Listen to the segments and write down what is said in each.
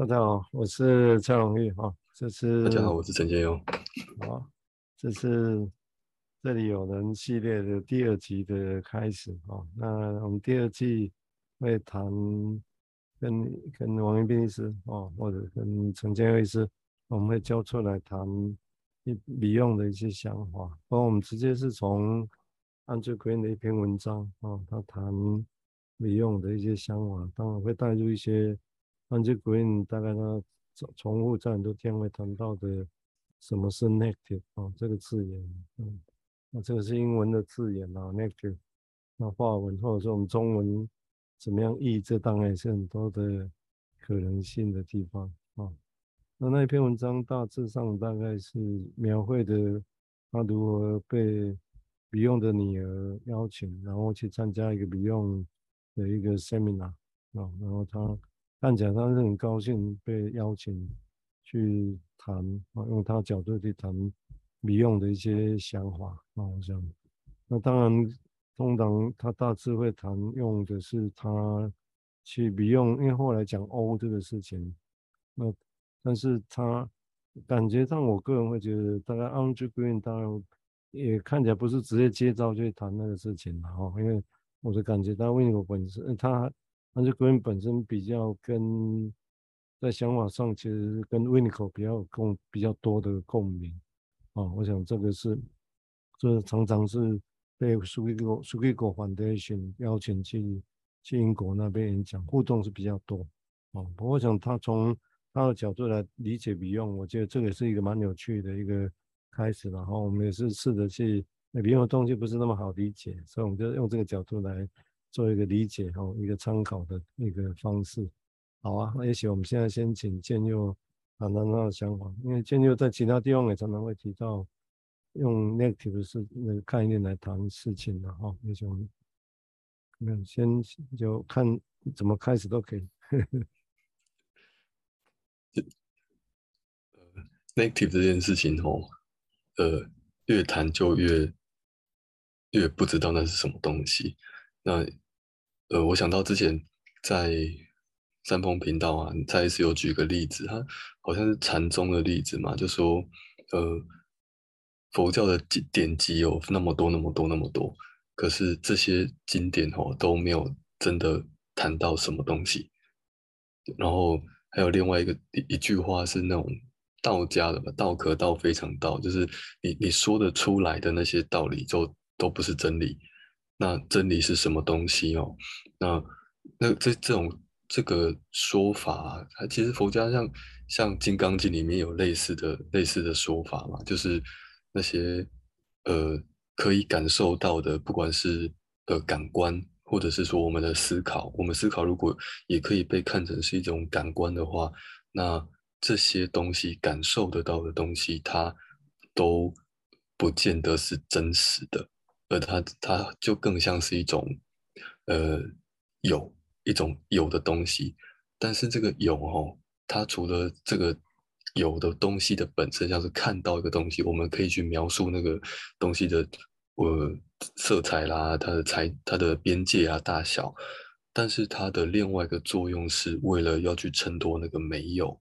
大家好，我是蔡荣玉哈。这次大家好，我是陈建庸。好，这是这里有人系列的第二集的开始哈。那我们第二季会谈跟跟王云斌医师哦，或者跟陈建佑医师，我们会交错来谈一李用的一些想法。不过我们直接是从 Andrew Green 的一篇文章啊，他谈李用的一些想法，当然会带入一些。Andrew Green 大概他重重复在很多天会谈到的什么是 negative 啊这个字眼，嗯，那这个是英文的字眼啊 negative，那华文或者说我们中文怎么样译，这当然也是很多的可能性的地方啊。那那一篇文章大致上大概是描绘的他如何被 Beyond 的女儿邀请，然后去参加一个 Beyond 的一个 seminar 啊，然后他。看起来他是很高兴被邀请去谈啊，用他角度去谈民用的一些想法啊，我想，那当然，通常他大致会谈用的是他去民用因为后来讲 O 这个事情，那但是他感觉上，我个人会觉得，大概 Andrew Green 当然也看起来不是直接接招去谈那个事情嘛，哈，因为我的感觉，他 Winnicott 本身他。但是 Green 本身比较跟在想法上，其实跟 w i n i c o 比较共比较多的共鸣啊。我想这个是，这常常是被 Schukill Schukill Foundation 邀请去去英国那边演讲，互动是比较多啊。不过我想他从他的角度来理解 Beyond，我觉得这个是一个蛮有趣的一个开始。然后我们也是试着去 Beyond 的东西不是那么好理解，所以我们就用这个角度来。做一个理解哦，一个参考的一个方式，好啊。那也许我们现在先请建佑谈谈他的想法，因为建佑在其他地方也常常会提到用 negative 是那个概念来谈事情的哈。也许我们那先就看怎么开始都可以。呃，negative 这件事情哦，呃，越谈就越越不知道那是什么东西。那呃，我想到之前在三丰频道啊，再一次有举个例子，他好像是禅宗的例子嘛，就说呃，佛教的典籍有那么多那么多那么多，可是这些经典哦都没有真的谈到什么东西。然后还有另外一个一一句话是那种道家的吧，道可道非常道，就是你你说得出来的那些道理就都不是真理。那真理是什么东西哦？那那这这种这个说法，它其实佛家像像《金刚经》里面有类似的类似的说法嘛，就是那些呃可以感受到的，不管是呃感官，或者是说我们的思考，我们思考如果也可以被看成是一种感官的话，那这些东西感受得到的东西，它都不见得是真实的。而它，它就更像是一种，呃，有一种有的东西，但是这个有哦，它除了这个有的东西的本身，像是看到一个东西，我们可以去描述那个东西的呃色彩啦，它的材、它的边界啊、大小，但是它的另外一个作用是为了要去衬托那个没有，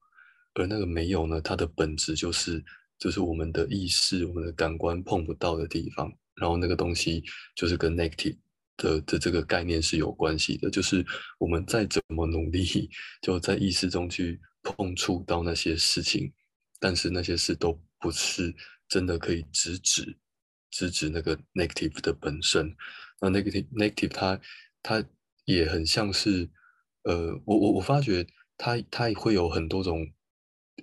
而那个没有呢，它的本质就是就是我们的意识、我们的感官碰不到的地方。然后那个东西就是跟 negative 的的这个概念是有关系的，就是我们再怎么努力，就在意识中去碰触到那些事情，但是那些事都不是真的可以直指直指那个 negative 的本身。那 negative negative 它它也很像是，呃，我我我发觉它它会有很多种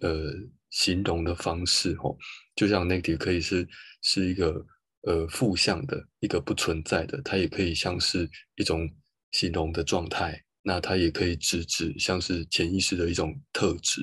呃形容的方式哦，就像 negative 可以是是一个。呃，负向的一个不存在的，它也可以像是一种形容的状态。那它也可以直指像是潜意识的一种特质。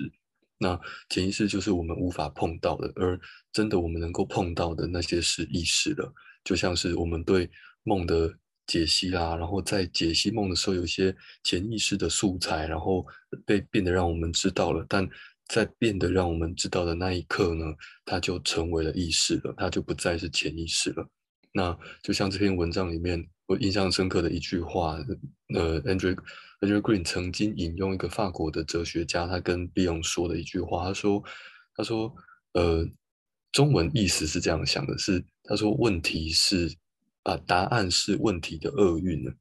那潜意识就是我们无法碰到的，而真的我们能够碰到的那些是意识了。就像是我们对梦的解析啦，然后在解析梦的时候，有一些潜意识的素材，然后被变得让我们知道了，但。在变得让我们知道的那一刻呢，它就成为了意识了，它就不再是潜意识了。那就像这篇文章里面我印象深刻的一句话，呃，Andrew Andrew Green 曾经引用一个法国的哲学家，他跟 Bion 说的一句话，他说，他说，呃，中文意思是这样想的，是他说问题是啊，答案是问题的厄运呢，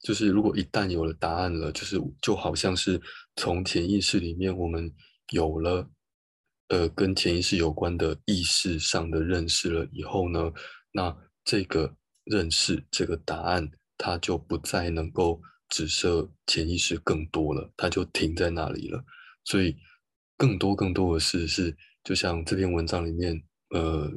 就是如果一旦有了答案了，就是就好像是从潜意识里面我们有了。呃，跟潜意识有关的意识上的认识了以后呢，那这个认识这个答案，它就不再能够指涉潜意识更多了，它就停在那里了。所以，更多更多的事是，就像这篇文章里面，呃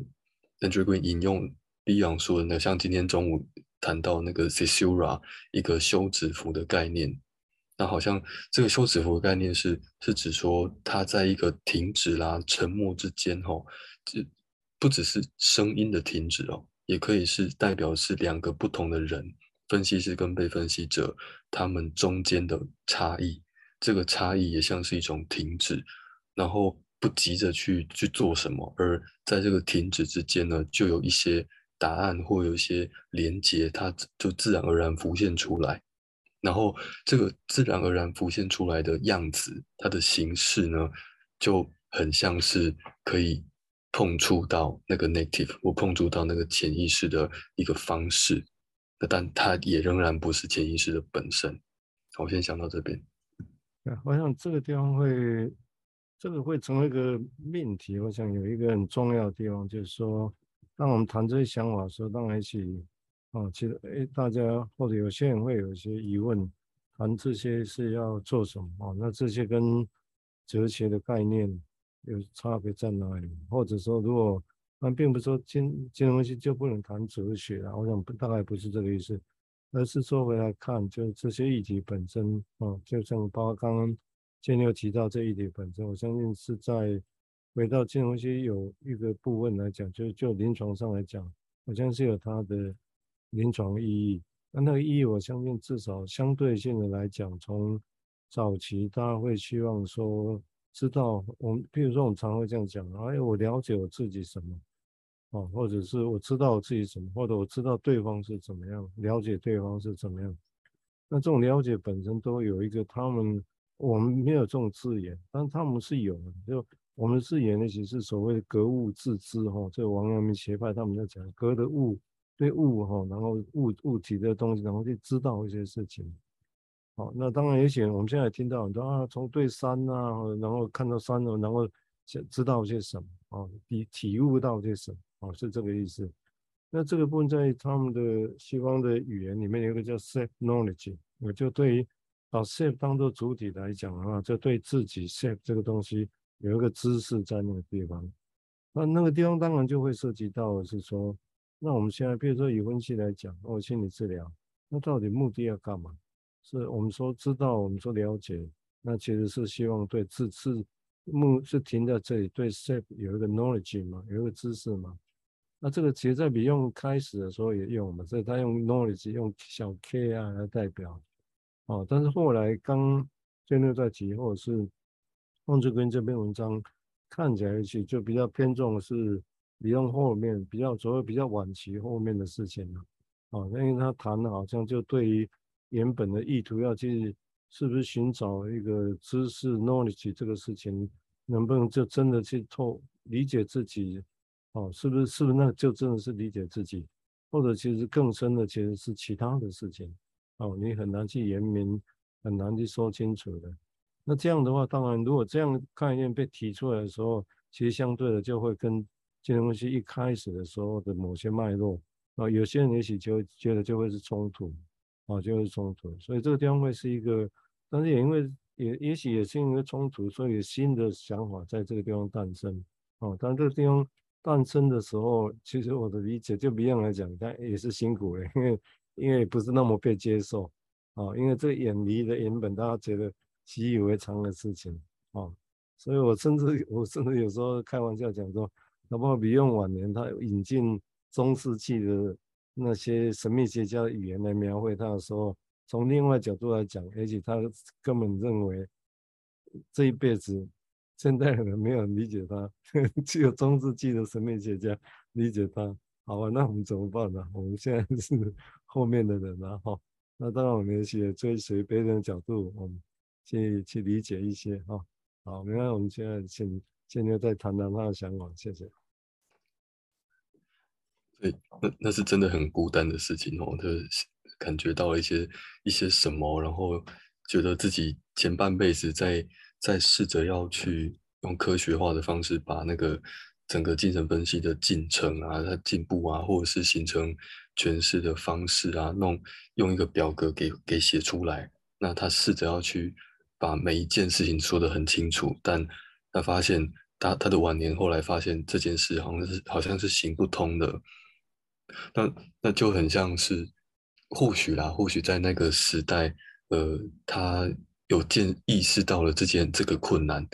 ，Andrew Green 引用 Beyond 说的那，像今天中午谈到那个 Caesura 一个休止符的概念。那好像这个休止符的概念是是指说，它在一个停止啦、沉默之间，吼，这不只是声音的停止哦，也可以是代表是两个不同的人，分析师跟被分析者他们中间的差异。这个差异也像是一种停止，然后不急着去去做什么，而在这个停止之间呢，就有一些答案或有一些连接，它就自然而然浮现出来。然后这个自然而然浮现出来的样子，它的形式呢，就很像是可以碰触到那个 native 我碰触到那个潜意识的一个方式，但它也仍然不是潜意识的本身。我先想到这边。我想这个地方会，这个会成为一个命题。我想有一个很重要的地方，就是说，当我们谈这些想法的时候，当然一起。啊，其实诶，大家或者有些人会有一些疑问，谈这些是要做什么啊？那这些跟哲学的概念有差别在哪里？或者说，如果那并不是说金金融系就不能谈哲学啊，我想大概不是这个意思，而是说回来看，就这些议题本身啊，就像包括刚刚建六提到这议题本身，我相信是在回到金融系有一个部分来讲，就就临床上来讲，好像是有它的。临床意义，那那个意义，我相信至少相对性的来讲，从早期大家会希望说，知道我们，比如说我们常会这样讲，哎，我了解我自己什么，哦，或者是我知道我自己什么，或者我知道对方是怎么样，了解对方是怎么样。那这种了解本身都有一个，他们我们没有这种字眼，但他们是有的。就我们字眼呢，其实是所谓的格物致知，哈，这王阳明学派他们在讲格的物。对物哈，然后物物体的东西，然后去知道一些事情。好，那当然也许我们现在听到很多啊，从对山啊，然后看到山了，然后知道些什么啊，体体悟到些什么啊，是这个意思。那这个部分在他们的西方的语言里面有一个叫 self knowledge，我就对于把 self 当做主体来讲的话，就对自己 self 这个东西有一个知识在那个地方。那那个地方当然就会涉及到是说。那我们现在，比如说以分析来讲，哦，心理治疗，那到底目的要干嘛？是我们说知道，我们说了解，那其实是希望对自自目是停在这里，对 self 有一个 knowledge 嘛，有一个知识嘛。那这个其实在比用开始的时候也用嘛，所以他用 knowledge 用小 k 啊来代表，哦，但是后来刚建六在提，或者是孟志根这篇文章看起来去就比较偏重的是。比较后面比较所谓比较晚期后面的事情了，啊，因为他谈的好像就对于原本的意图要去是不是寻找一个知识 knowledge 这个事情，能不能就真的去透理解自己，哦，是不是是不是那就真的是理解自己，或者其实更深的其实是其他的事情，哦，你很难去言明，很难去说清楚的。那这样的话，当然如果这样概念被提出来的时候，其实相对的就会跟。这些东西一开始的时候的某些脉络啊，有些人也许就觉得就会是冲突啊，就会是冲突，所以这个地方会是一个，但是也因为也也许也是因为冲突，所以新的想法在这个地方诞生啊。但这个地方诞生的时候，其实我的理解就不一样来讲，但也是辛苦的，因为因为不是那么被接受啊，因为这远离的原本大家觉得习以为常的事情啊，所以我甚至我甚至有时候开玩笑讲说。那包括比用晚年，他引进中世纪的那些神秘学家的语言来描绘他的时候，从另外角度来讲，而且他根本认为这一辈子现代人没有理解他，只有中世纪的神秘学家理解他。好啊，那我们怎么办呢？我们现在是 后面的人啊，哈。那当然，我们也追随别人的角度，我们去去理解一些哈。好，没关系，我们现在请现在再谈谈他的想法，谢谢。对，那那是真的很孤单的事情哦，他感觉到了一些一些什么，然后觉得自己前半辈子在在试着要去用科学化的方式把那个整个精神分析的进程啊、它进步啊，或者是形成诠释的方式啊，弄用一个表格给给写出来。那他试着要去把每一件事情说得很清楚，但他发现他他的晚年后来发现这件事好像是好像是行不通的。那那就很像是，或许啦，或许在那个时代，呃，他有见意识到了这件这个困难，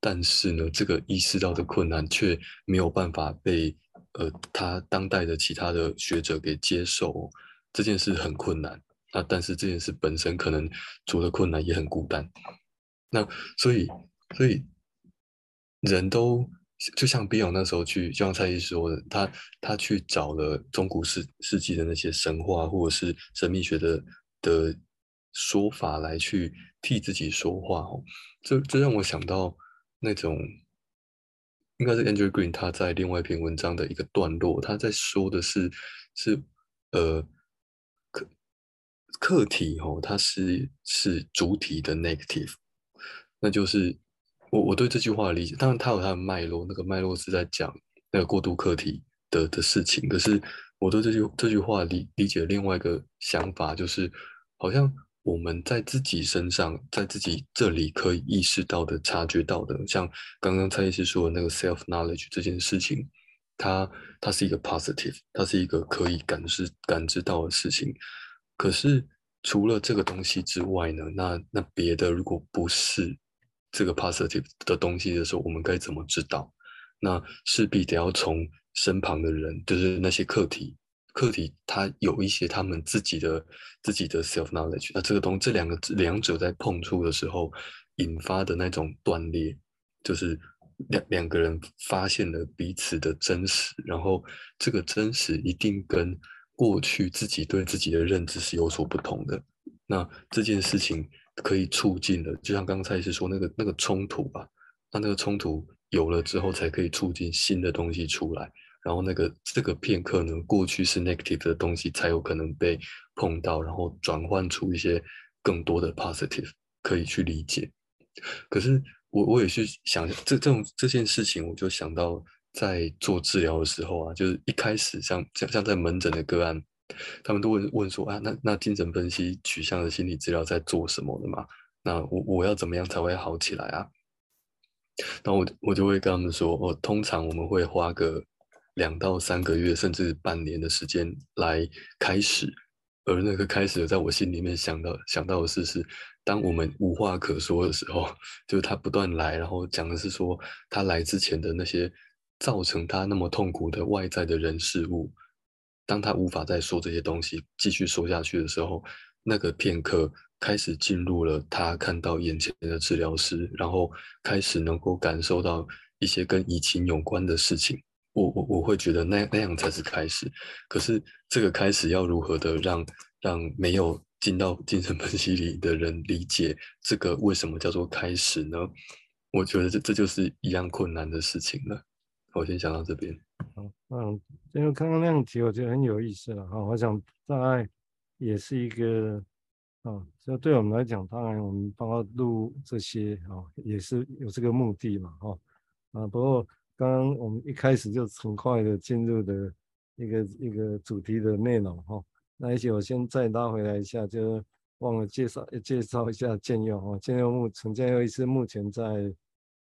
但是呢，这个意识到的困难却没有办法被呃他当代的其他的学者给接受，这件事很困难。那但是这件事本身可能除了困难也很孤单。那所以所以人都。就像比尔那时候去，就像蔡医师说的，他他去找了中古世世纪的那些神话或者是神秘学的的说法来去替自己说话哦，这这让我想到那种应该是 Andrew Green 他在另外一篇文章的一个段落，他在说的是是呃课课题哦，它是是主体的 negative，那就是。我我对这句话的理解，当然它有它的脉络，那个脉络是在讲那个过渡课题的的事情。可是我对这句这句话理理解另外一个想法，就是好像我们在自己身上，在自己这里可以意识到的、察觉到的，像刚刚蔡医师说的那个 self knowledge 这件事情，它它是一个 positive，它是一个可以感知感知到的事情。可是除了这个东西之外呢，那那别的如果不是。这个 positive 的东西的时候，我们该怎么知道？那势必得要从身旁的人，就是那些课题，课题他有一些他们自己的自己的 self knowledge。那这个东这两个两者在碰触的时候，引发的那种断裂，就是两两个人发现了彼此的真实，然后这个真实一定跟过去自己对自己的认知是有所不同的。那这件事情。可以促进的，就像刚才是说那个那个冲突吧，那那个冲突有了之后，才可以促进新的东西出来。然后那个这个片刻呢，过去是 negative 的东西，才有可能被碰到，然后转换出一些更多的 positive 可以去理解。可是我我也去想这这种这件事情，我就想到在做治疗的时候啊，就是一开始像像像在门诊的个案。他们都问问说啊，那那精神分析取向的心理治疗在做什么的嘛？那我我要怎么样才会好起来啊？然后我我就会跟他们说，哦，通常我们会花个两到三个月，甚至半年的时间来开始。而那个开始，在我心里面想到想到的是，是当我们无话可说的时候，就是他不断来，然后讲的是说他来之前的那些造成他那么痛苦的外在的人事物。当他无法再说这些东西，继续说下去的时候，那个片刻开始进入了他看到眼前的治疗师，然后开始能够感受到一些跟疫情有关的事情。我我我会觉得那那样才是开始。可是这个开始要如何的让让没有进到精神分析里的人理解这个为什么叫做开始呢？我觉得这这就是一样困难的事情了。我先讲到这边。好，嗯，因为刚刚那样提，我觉得很有意思了哈。我想大概也是一个，啊，这对我们来讲，当然我们帮他录这些啊，也是有这个目的嘛，哈。啊，不过刚刚我们一开始就很快的进入的一个一个主题的内容哈。那而且我先再拉回来一下，就忘了介绍介绍一下建佑哈。建佑目陈建佑医师目前在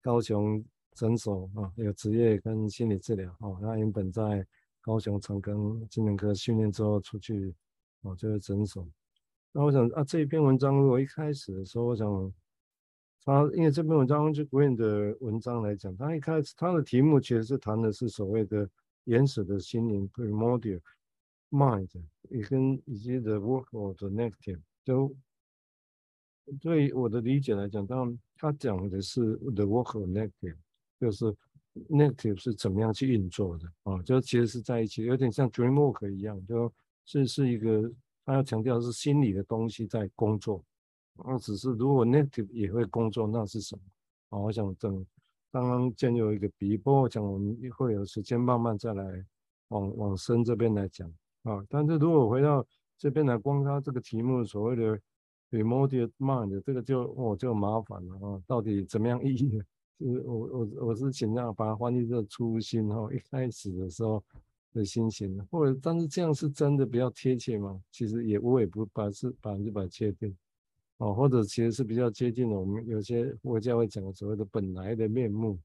高雄。诊所啊，有职业跟心理治疗哦。他原本在高雄长庚精神科训练之后出去哦，就是诊所。那我想啊，这一篇文章如果一开始的时候，我想他因为这篇文章就古典的文章来讲，他一开始他的题目其实是谈的是所谓的原始的心灵 （primordial mind），也跟以及 the work of the negative。就对我的理解来讲，当然他讲的是 the work of negative。就是 negative 是怎么样去运作的啊？就其实是在一起，有点像 dream work 一样，就是是一个他要强调是心理的东西在工作。那只是如果 negative 也会工作，那是什么？啊，我想等刚刚建有一个比喻，不过我讲我们会有时间慢慢再来往往深这边来讲啊。但是如果回到这边来，光他这个题目所谓的 remedial mind，这个就我、哦、就麻烦了啊，到底怎么样意义？是我我我是尽量把它翻译这初心哈，一开始的时候的心情，或者但是这样是真的比较贴切吗？其实也我也不把是百分之百确定。哦，或者其实是比较接近我们有些佛教会讲的所谓的本来的面目，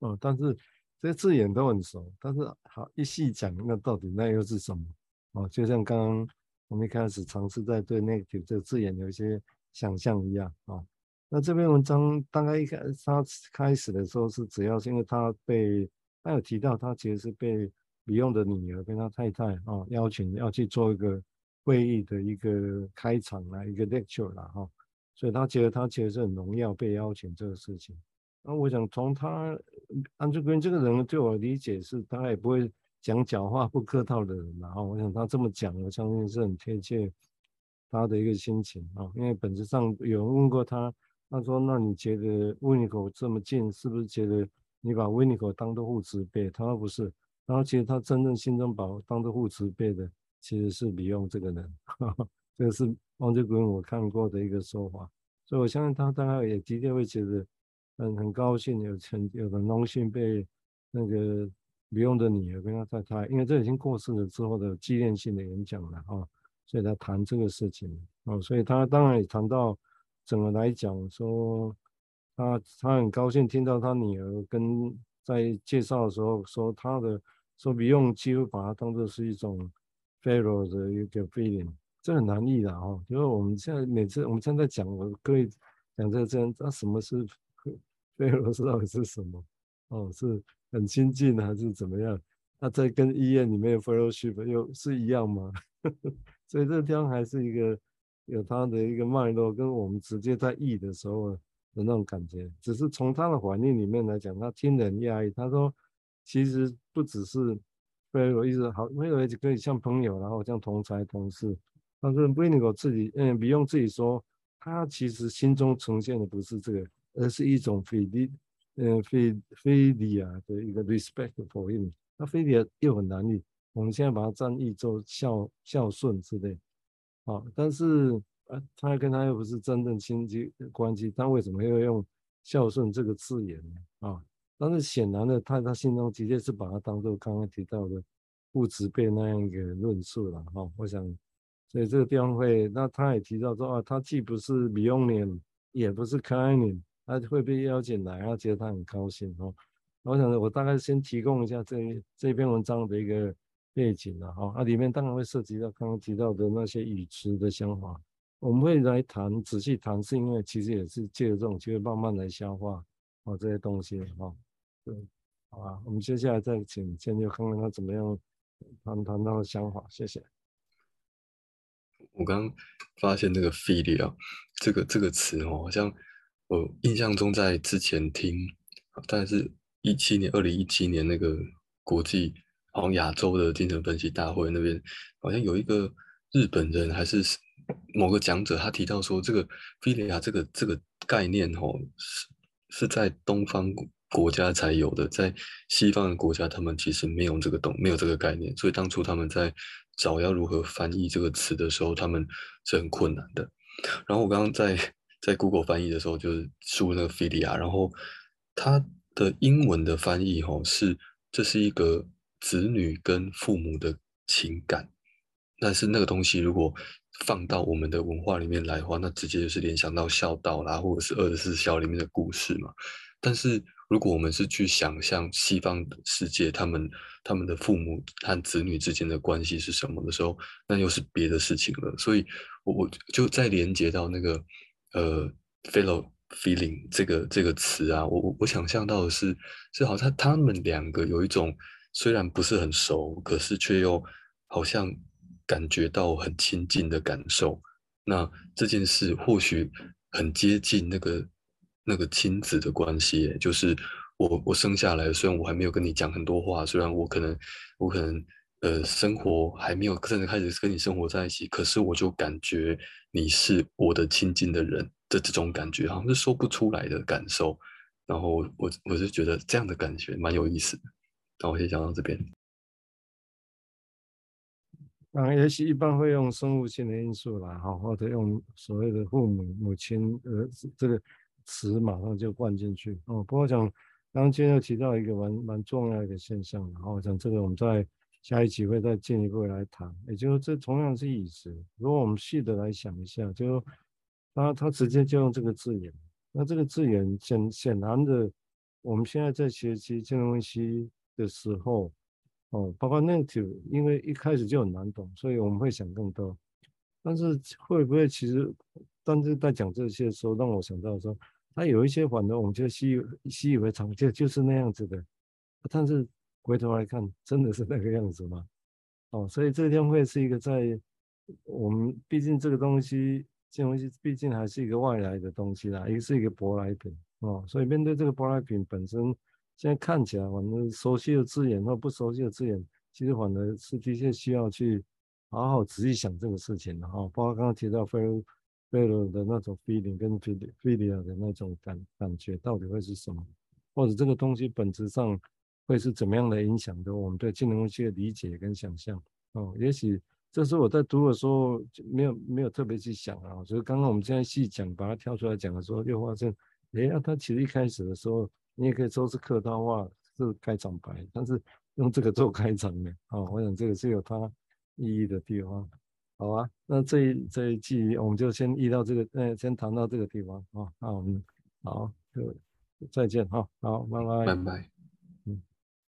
哦，但是这些字眼都很熟，但是好一细讲，那到底那又是什么？哦，就像刚刚我们一开始尝试在对 negative 这个字眼有一些想象一样啊，哦。那这篇文章大概一开他开始的时候是主要是因为他被他有提到他其实是被 Beyond 的女儿跟他太太啊，邀请要去做一个。会议的一个开场啦，一个 lecture 啦，哈，所以他觉得他其实是很荣耀被邀请这个事情。那我想从他 Andrew Green 这个人对我理解是，他也不会讲假话、不客套的人，然后我想他这么讲，我相信是很贴切他的一个心情啊。因为本质上有人问过他，他说：“那你觉得 Winnicott 这么近，是不是觉得你把 Winnicott 当做护持辈？”他说不是，然后其实他真正心中把当做护持辈的。其实是李用这个人，哈哈，这个是 Andrew Green 我看过的一个说法，所以我相信他大概也的确会觉得很很高兴，有成有的荣幸被那个李用的女儿跟他太太，因为这已经过世了之后的纪念性的演讲了啊，所以他谈这个事情哦，所以他当然也谈到整个来讲说，他他很高兴听到他女儿跟在介绍的时候说他的说不用几乎把它当做是一种。Pharaoh 的一个 feeling，这很难译的哈。因为我们现在每次我们现在讲，我可以讲这这样，那什么是 Pharaoh 是到底是什么？哦，是很亲近还是怎么样？那在跟医院里面 Fellowship 又是一样吗？所以这个地方还是一个有他的一个脉络，跟我们直接在译的时候的那种感觉。只是从他的反应里面来讲，他听得很压抑。他说，其实不只是。对，我意思好，我以为可以像朋友，然后像同才同事。但是 Winnicott 自己，嗯，不用自己说，他其实心中呈现的不是这个，而是一种 philia，嗯，philia 的一个 respect for him。那 philia 又很难译，我们现在把它翻译做孝孝顺之类。啊，但是啊，他跟他又不是真正亲戚关系，他为什么又用孝顺这个字眼呢？啊？但是显然的，他他心中的确是把他当做刚刚提到的父执辈那样一个论述了哈。我想，所以这个地方会，那他也提到说啊，他既不是 Beyondian，也不是 Kleinian，他会被邀请来，他觉得他很高兴哈。我想我大概先提供一下这这篇文章的一个背景了哈。啊，里面当然会涉及到刚刚提到的那些语词的想法，我们会来谈仔细谈，是因为其实也是借着这种机会慢慢来消化啊这些东西哈。对，好吧，我们接下来再请建佑看看他怎么样谈谈他的想法，谢谢。我刚发现那个 philia 这个这个词哦，好像我印象中在之前听，但是一七年，二零一七年那个国际好像亚洲的精神分析大会那边，好像有一个日本人还是某个讲者，他提到说这个菲利亚这个这个概念哦，是是在东方。国家才有的，在西方的国家，他们其实没有这个懂，没有这个概念，所以当初他们在找要如何翻译这个词的时候，他们是很困难的。然后我刚刚在在 Google 翻译的时候，就是输那个菲利亚然后它的英文的翻译吼是这是一个子女跟父母的情感，但是那个东西如果放到我们的文化里面来的话，那直接就是联想到孝道啦，或者是二十四孝里面的故事嘛，但是。如果我们是去想象西方世界，他们他们的父母和子女之间的关系是什么的时候，那又是别的事情了。所以，我我就再连接到那个呃 fellow feeling 这个这个词啊，我我我想象到的是，是好像他们两个有一种虽然不是很熟，可是却又好像感觉到很亲近的感受。那这件事或许很接近那个。那个亲子的关系，就是我我生下来，虽然我还没有跟你讲很多话，虽然我可能我可能呃生活还没有真的开始跟你生活在一起，可是我就感觉你是我的亲近的人的这种感觉，好像是说不出来的感受。然后我我就觉得这样的感觉蛮有意思的。那我先讲到这边。啊，也许一般会用生物性的因素啦，哈，或者用所谓的父母母亲呃这个词马上就灌进去哦。不过讲，刚刚今天又提到一个蛮蛮重要的一个现象，然后讲这个我们在下一集会再进一步来谈。也就是这同样是意思，如果我们细的来想一下，就他他直接就用这个字眼，那这个字眼显显然的，我们现在在学习金融分析的时候。哦，包括 negative，因为一开始就很难懂，所以我们会想更多。但是会不会其实，但是在讲这些的时候，让我想到说，他有一些反而我们就习习以为常，就就是那样子的。但是回头来看，真的是那个样子吗？哦，所以这天会是一个在我们毕竟这个东西，这东西毕竟还是一个外来的东西啦，一个是一个舶来品哦，所以面对这个舶来品本身。现在看起来，我们熟悉的字眼或不熟悉的字眼，其实反而是的确需要去好好仔细想这个事情的哈。包括刚刚提到菲尔菲尔的那种 feeling 跟菲利菲利亚的那种感感觉，到底会是什么？或者这个东西本质上会是怎么样的影响的我们对金融分析的理解跟想象？哦，也许这是我在读的时候就没有没有特别去想啊。所以刚刚我们现在细讲，把它挑出来讲的时候，又发现，哎，那它其实一开始的时候。你也可以说是客套话，是开场白，但是用这个做开场的，啊，我想这个是有它意义的地方，好啊，那这一这一季我们就先议到这个，呃，先谈到这个地方，啊，那我们好，就再见，哈，好，拜拜，拜拜。